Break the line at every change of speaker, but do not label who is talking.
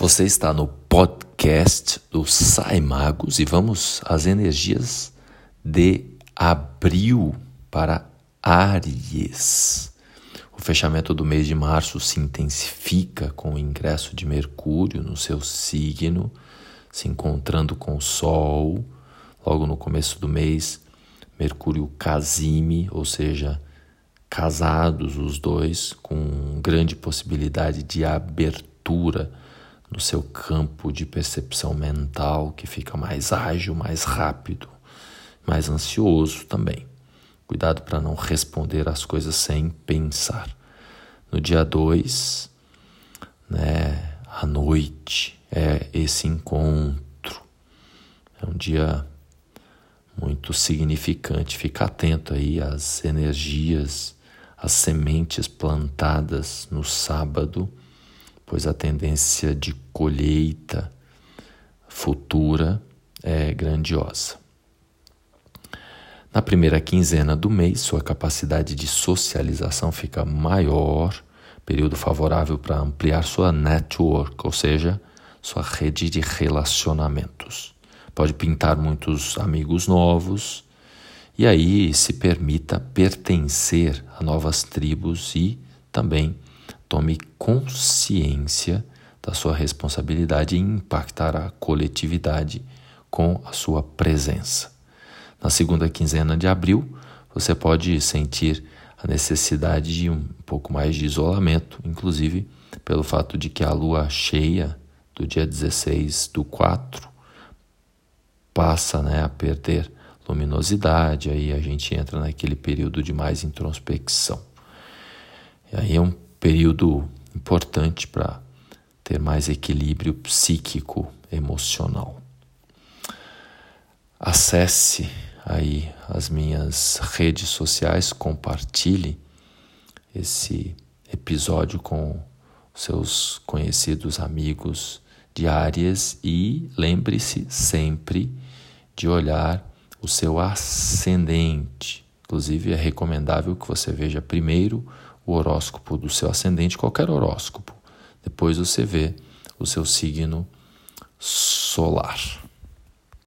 Você está no podcast do Sai Magos e vamos às energias de abril para Áries. O fechamento do mês de março se intensifica com o ingresso de Mercúrio no seu signo, se encontrando com o Sol. Logo no começo do mês, Mercúrio casime, ou seja, casados os dois, com grande possibilidade de abertura no seu campo de percepção mental, que fica mais ágil, mais rápido, mais ansioso também. Cuidado para não responder as coisas sem pensar. No dia 2, né, à noite, é esse encontro. É um dia muito significante. Fica atento aí às energias, às sementes plantadas no sábado pois a tendência de colheita futura é grandiosa. Na primeira quinzena do mês, sua capacidade de socialização fica maior, período favorável para ampliar sua network, ou seja, sua rede de relacionamentos. Pode pintar muitos amigos novos e aí se permita pertencer a novas tribos e também Tome consciência da sua responsabilidade em impactar a coletividade com a sua presença. Na segunda quinzena de abril, você pode sentir a necessidade de um pouco mais de isolamento, inclusive pelo fato de que a lua cheia do dia 16 do 4 passa né, a perder luminosidade, aí a gente entra naquele período de mais introspecção. E aí é um período importante para ter mais equilíbrio psíquico, emocional. Acesse aí as minhas redes sociais, compartilhe esse episódio com seus conhecidos amigos de áreas e lembre-se sempre de olhar o seu ascendente. Inclusive, é recomendável que você veja primeiro o horóscopo do seu ascendente, qualquer horóscopo. Depois você vê o seu signo solar.